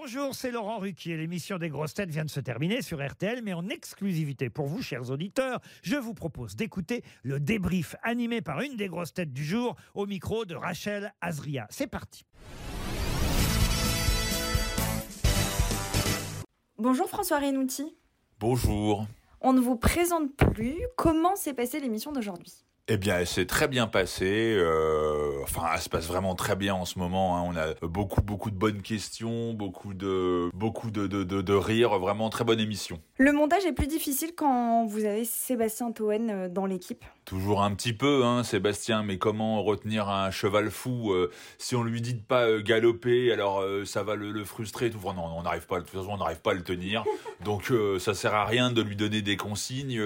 Bonjour, c'est Laurent Ruquier. L'émission des grosses têtes vient de se terminer sur RTL, mais en exclusivité pour vous, chers auditeurs, je vous propose d'écouter le débrief animé par une des grosses têtes du jour au micro de Rachel Azria. C'est parti. Bonjour François Renouti. Bonjour. On ne vous présente plus. Comment s'est passée l'émission d'aujourd'hui? Eh bien, elle s'est très bien passée. euh, enfin, elle se passe vraiment très bien en ce moment. hein. On a beaucoup, beaucoup de bonnes questions, beaucoup de, beaucoup de, rires. Vraiment très bonne émission. Le montage est plus difficile quand vous avez Sébastien Toen euh, dans l'équipe? Toujours un petit peu, hein, Sébastien. Mais comment retenir un cheval fou euh, si on lui dit de pas euh, galoper Alors, euh, ça va le, le frustrer. Tout. Enfin, non, on n'arrive pas. De toute façon, on n'arrive pas à le tenir. Donc, ça sert à rien de lui donner des consignes.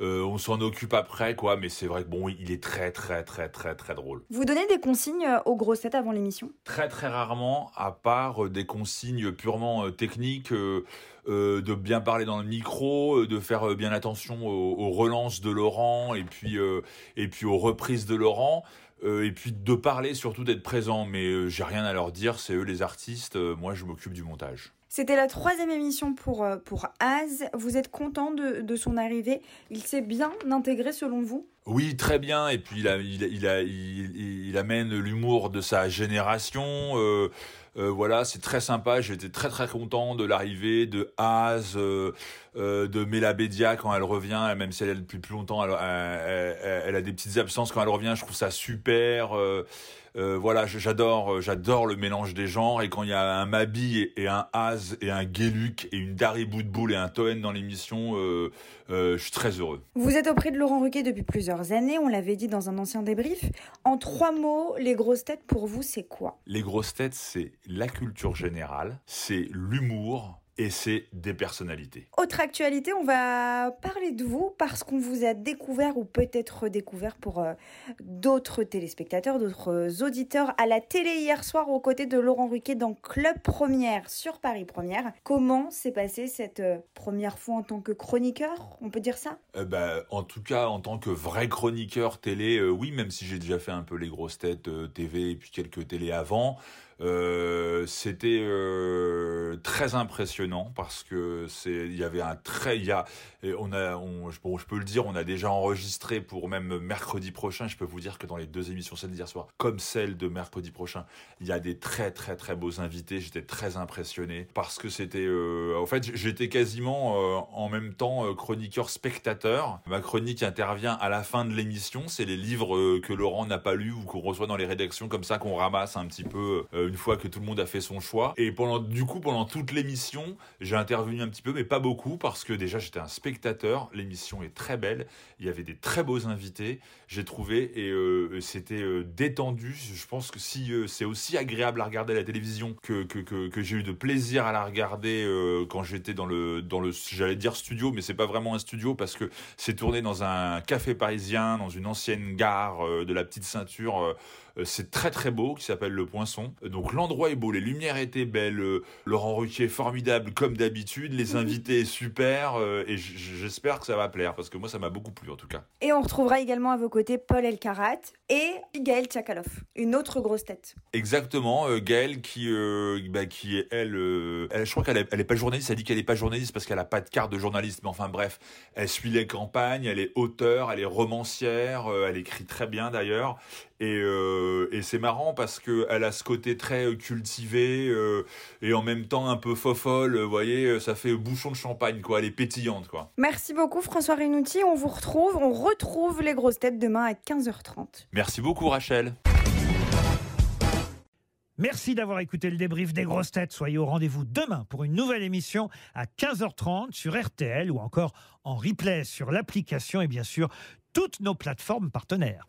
on s'en occupe après, quoi. Mais c'est vrai que bon, il est très, très, très, très, très drôle. Vous donnez des consignes aux grosses têtes avant l'émission? Très très rarement, à part des consignes purement techniques, de bien parler dans le micro, de faire bien attention aux, aux relances de Laurent et puis euh, et puis aux reprises de Laurent. euh, et puis de parler surtout d'être présent, mais euh, j'ai rien à leur dire, c'est eux les artistes, euh, moi je m'occupe du montage. C'était la troisième émission pour, pour Az. Vous êtes content de, de son arrivée? Il s'est bien intégré selon vous? Oui, très bien. Et puis il, a, il, a- il, a- il, il amène l'humour de sa génération. Voilà, c'est très sympa. J'étais très très content de l'arrivée de Az, euh, de Mela Bédia quand elle revient, même si elle est depuis plus longtemps, elle, elle- elle- elle a des petites absences quand elle revient. Je trouve ça super. Euh, euh, voilà, j'adore, j'adore le mélange des genres. Et quand il y a un Mabi et, et un Az et un Guéluc et une Dari Boudboul et un Toen dans l'émission, euh, euh, je suis très heureux. Vous êtes auprès de Laurent Ruquier depuis plusieurs années, on l'avait dit dans un ancien débrief. En trois mots, les grosses têtes pour vous, c'est quoi? Les grosses têtes, c'est la culture générale, c'est l'humour et c'est des personnalités. Autre actualité, on va parler de vous parce qu'on vous a découvert ou peut-être redécouvert pour euh, d'autres téléspectateurs, d'autres auditeurs à la télé hier soir aux côtés de Laurent Ruquier dans Club Première sur Paris Première. Comment s'est passée cette euh, première fois en tant que chroniqueur On peut dire ça? Euh, bah, en tout cas, en tant que vrai chroniqueur télé, euh, oui, même si j'ai déjà fait un peu les grosses têtes TV et puis quelques télés avant, euh, c'était euh, très impressionnant parce que c'est, il y avait un très, il y a, on a, je, bon, je peux le dire, on a déjà enregistré pour même mercredi prochain. Je peux vous dire que dans les deux émissions, celle d'hier soir, comme celle de mercredi prochain, il y a des très très très beaux invités. J'étais très impressionné parce que c'était, euh, en fait, j'étais quasiment euh, en même temps euh, chroniqueur spectateur. Ma chronique intervient à la fin de l'émission. C'est les livres euh, que Laurent n'a pas lus ou qu'on reçoit dans les rédactions comme ça qu'on ramasse un petit peu euh, une fois que tout le monde a fait son choix. Et pendant, du coup, pendant toute l'émission, j'ai intervenu un petit peu, mais pas beaucoup parce que déjà j'étais un spectateur. L'émission est très belle. Il y avait des très beaux invités. J'ai trouvé et euh, c'était euh, détendu. Je pense que si euh, c'est aussi agréable à regarder la télévision que que, que, que j'ai eu de plaisir à la regarder quand j'étais dans le dans le j'allais dire studio, mais c'est pas vraiment un studio parce que c'est tourné dans un café parisien, dans une ancienne gare de la petite ceinture. c'est très très beau, qui s'appelle le Poinçon. Donc l'endroit est beau, les lumières étaient belles, euh, Laurent Ruquier formidable comme d'habitude, les invités super, euh, et j'espère que ça va plaire parce que moi ça m'a beaucoup plu en tout cas. Et on retrouvera également à vos côtés Paul Elkarat et Gaël Tchakalov, une autre grosse tête. Exactement, euh, Gaëlle qui euh, bah, qui est elle, elle je crois qu'elle est, elle est pas journaliste, elle dit qu'elle est pas journaliste parce qu'elle a pas de carte de journaliste, mais enfin bref, elle suit les campagnes, elle est auteure, elle est romancière, elle écrit très bien d'ailleurs, et euh, et c'est marrant parce que elle a ce côté très euh, cultivé euh, et en même temps un peu fofolle, vous voyez, ça fait bouchon de champagne quoi, elle est pétillante quoi. Merci beaucoup François Renouti, on vous retrouve, on retrouve les grosses têtes demain à 15h30. Merci beaucoup Rachel. Merci d'avoir écouté le débrief des grosses têtes. Soyez au rendez-vous demain pour une nouvelle émission à 15h30 sur RTL ou encore en replay sur l'application et bien sûr toutes nos plateformes partenaires.